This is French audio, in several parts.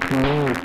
with me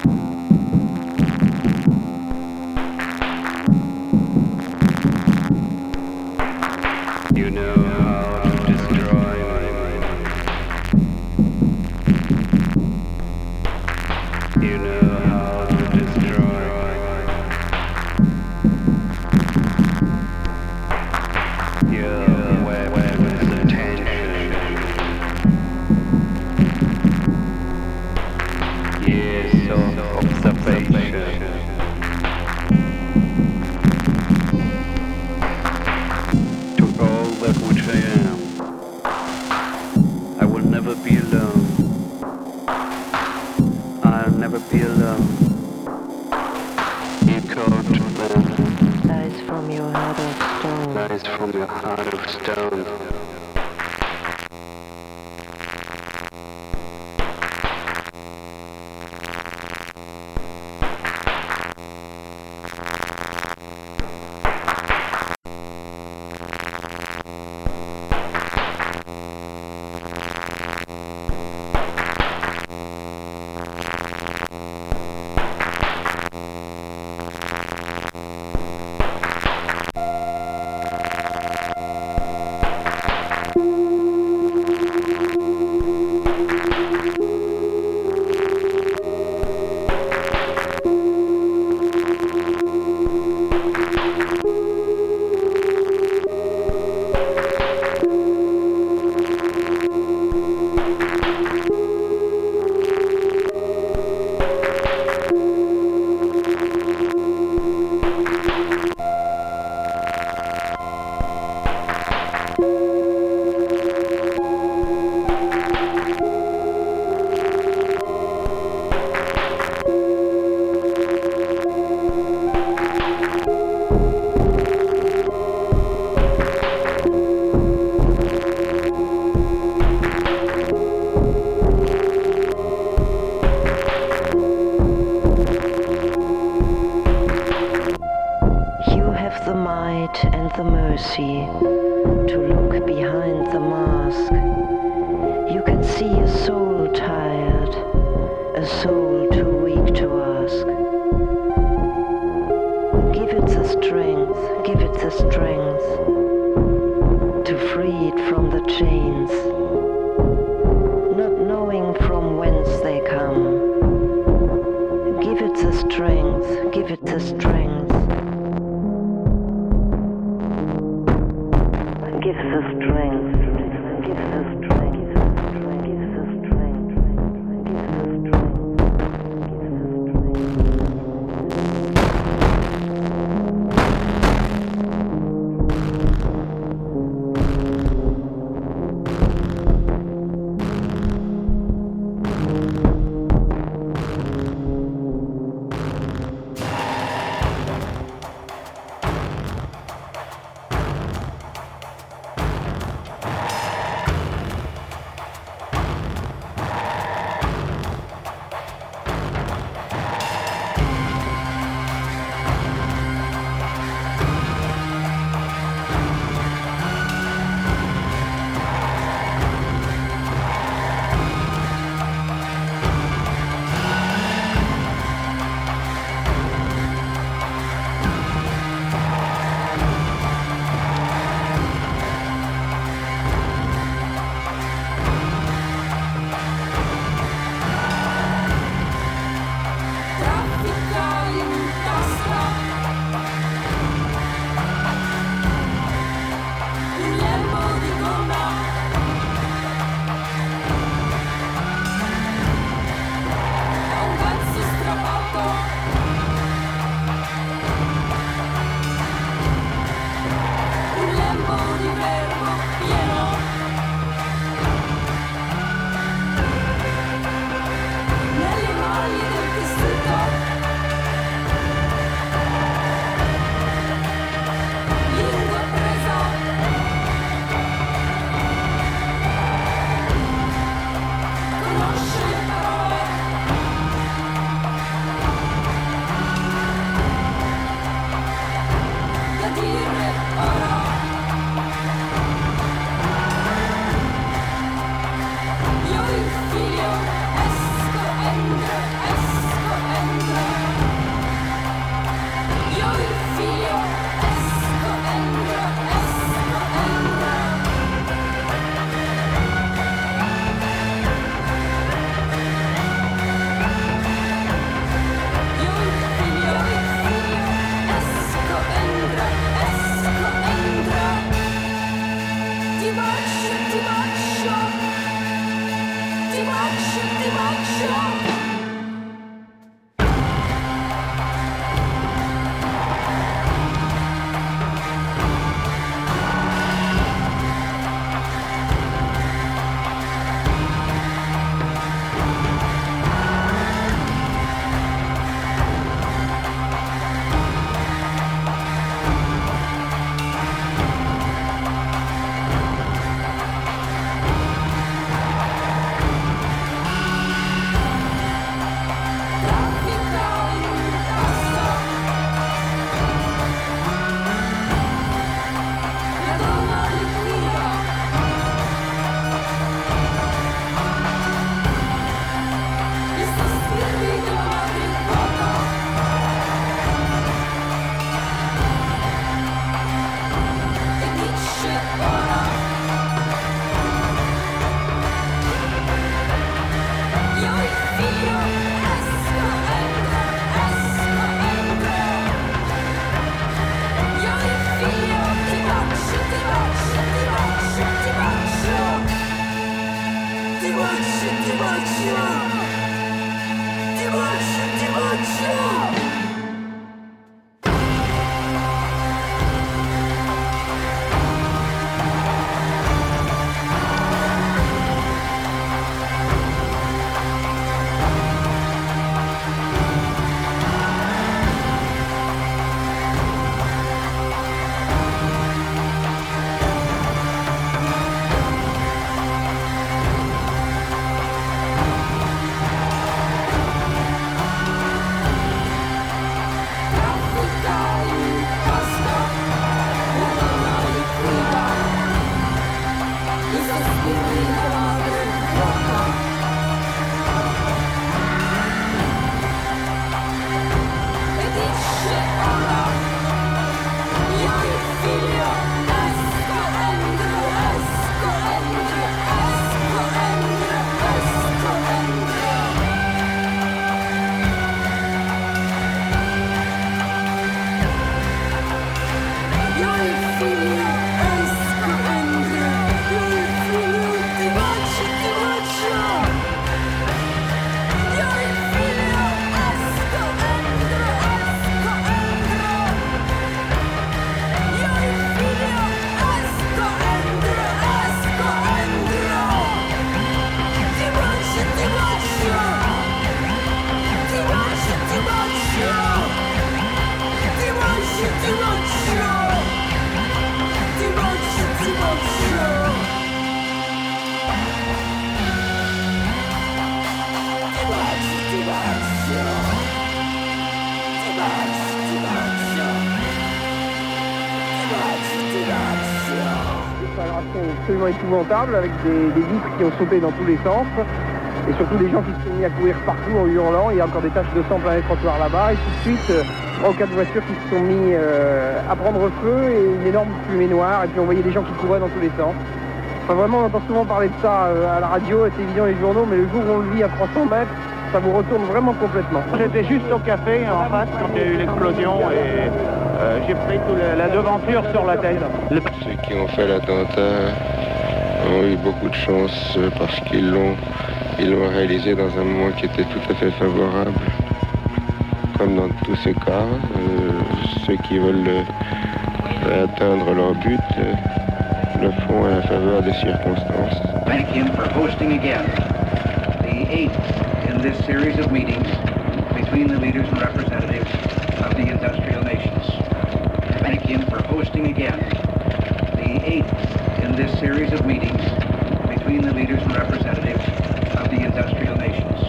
never be alone. I'll never be alone. You call to Lies from your heart of stone. Lies from your heart of stone. Give it the strength, give it the strength to free it from the chains, not knowing from whence they come. Give it the strength, give it the strength. Give the strength. Épouvantable avec des, vitres qui ont sauté dans tous les sens et surtout des gens qui se sont mis à courir partout en hurlant. Il y a encore des taches de sang plein les trottoirs là-bas et tout de suite euh, trois ou quatre voitures qui se sont mis euh, à prendre feu et une énorme fumée noire et puis on voyait des gens qui couraient dans tous les sens. Enfin vraiment on entend souvent parler de ça euh, à la radio, à la télévision, les journaux, mais le jour où on le vit à 300 mètres, ça vous retourne vraiment complètement. J'étais juste au café en face quand il y a eu l'explosion et j'ai pris toute la devanture sur la tête. Ceux qui ont fait l'attentat ont eu beaucoup de chance parce qu'ils l'ont réalisé dans un moment qui était tout à fait favorable. Comme dans tous ces cas, euh, ceux qui veulent euh, atteindre leur but euh, le font à la faveur des circonstances. Thank him for hosting again the eighth in this series of meetings between the leaders and representatives of the industrial nations. Thank him for this series of meetings between the leaders and representatives of the industrial nations.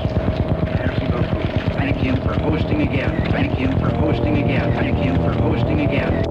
Beaucoup. Thank him for hosting again. Thank him for hosting again. Thank him for hosting again.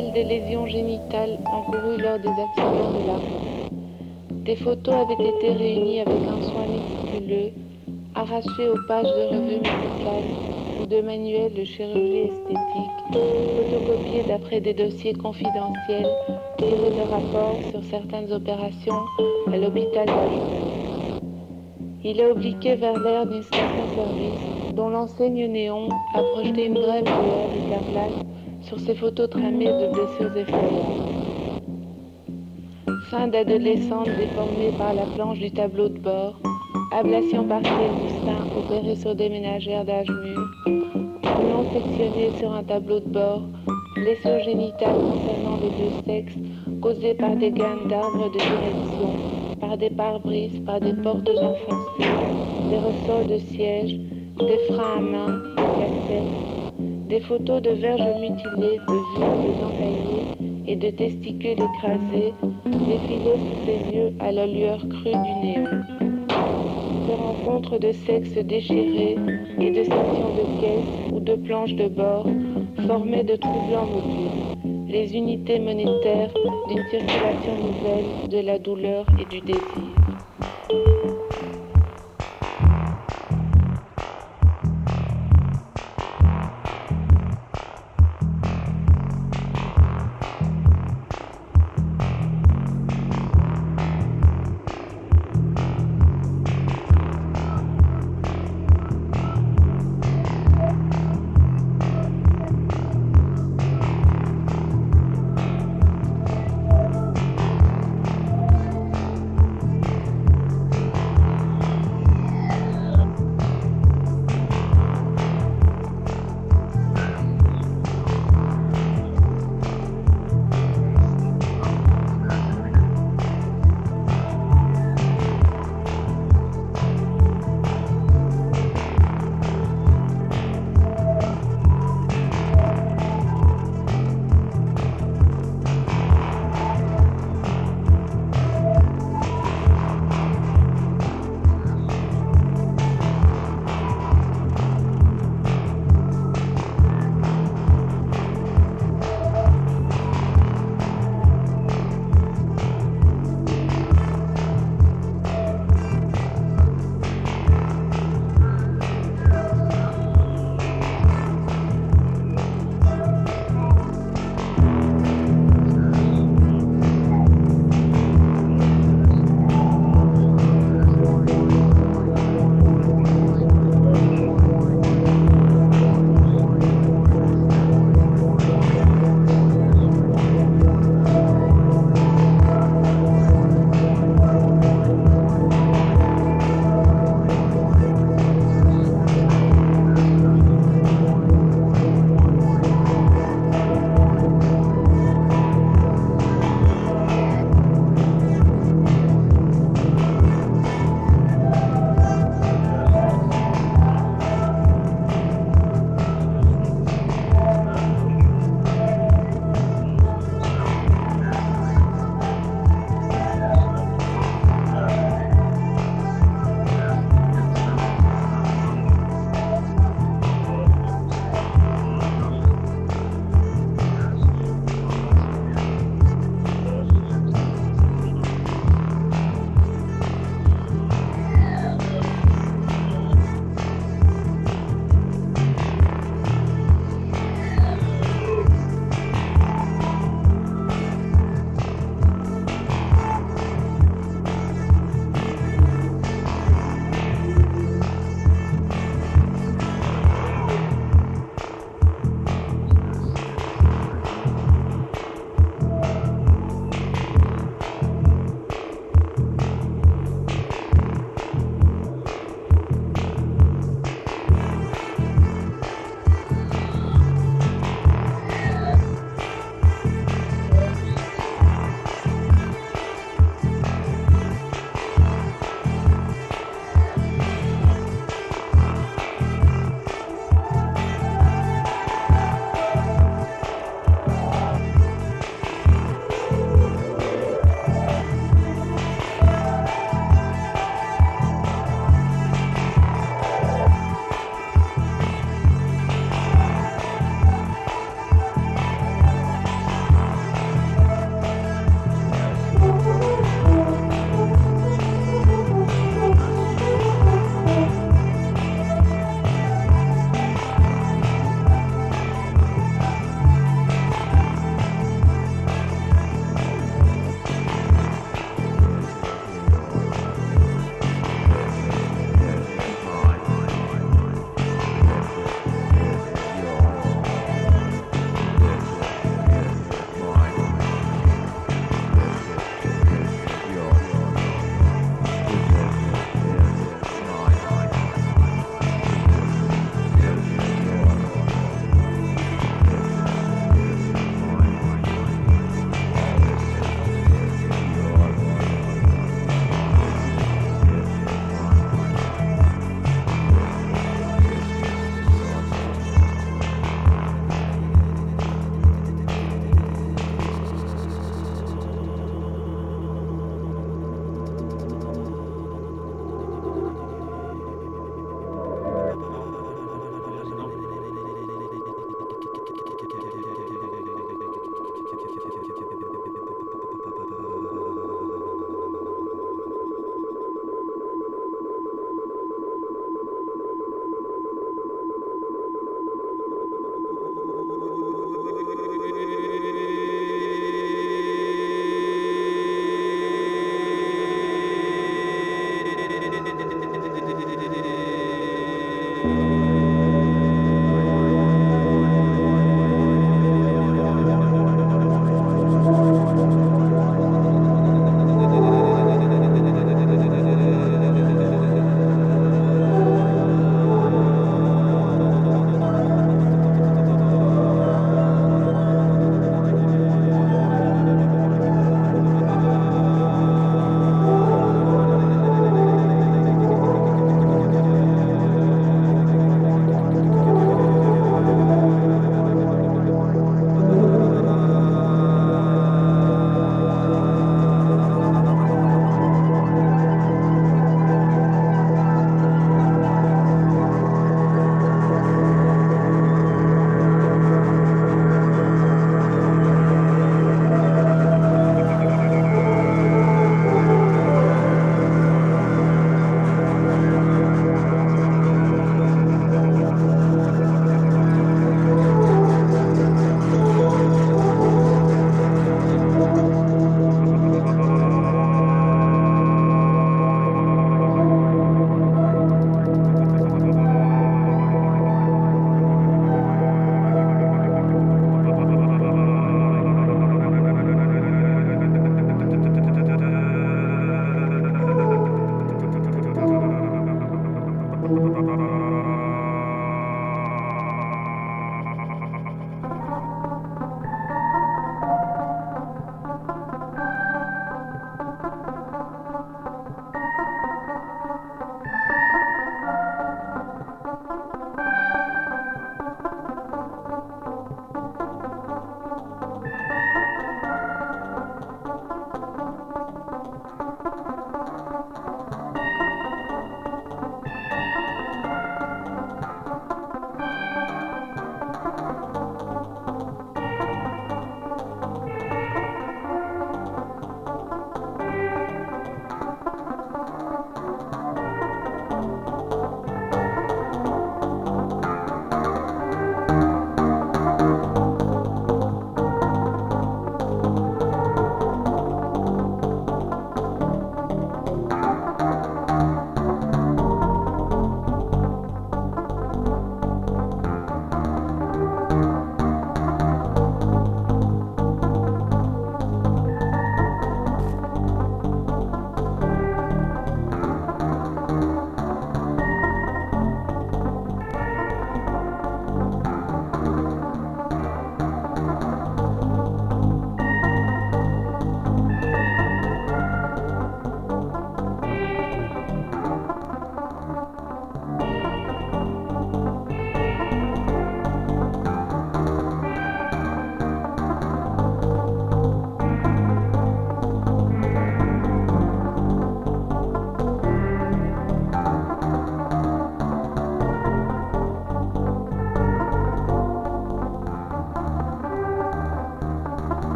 Des lésions génitales encourues lors des accidents de la route. Des photos avaient été réunies avec un soin méticuleux, arrachées aux pages de revues médicales ou de manuels de chirurgie esthétique, photocopiées d'après des dossiers confidentiels, tirés de rapports sur certaines opérations à l'hôpital. Il a obliqué vers l'air d'une station-service dont l'enseigne néon a projeté une brève lueur écarlate sur ses photos tramées de blessures effroyables. Sein d'adolescente déformée par la planche du tableau de bord, ablation partielle du sein opérée sur des ménagères d'âge mûr, non sectionnée sur un tableau de bord, blessures génitales concernant les deux sexes causées par des gaines d'arbres de direction, par des pare-brises, par des portes enfoncées, des ressorts de siège, des freins à main, des cassettes, des photos de verges mutilées, de vulves entaillées et de testicules écrasés, défilés sous ses yeux à la lueur crue du néon. Ces rencontres de sexes déchirés et de sections de caisses ou de planches de bord formaient de troublants modules, les unités monétaires d'une circulation nouvelle de la douleur et du désir.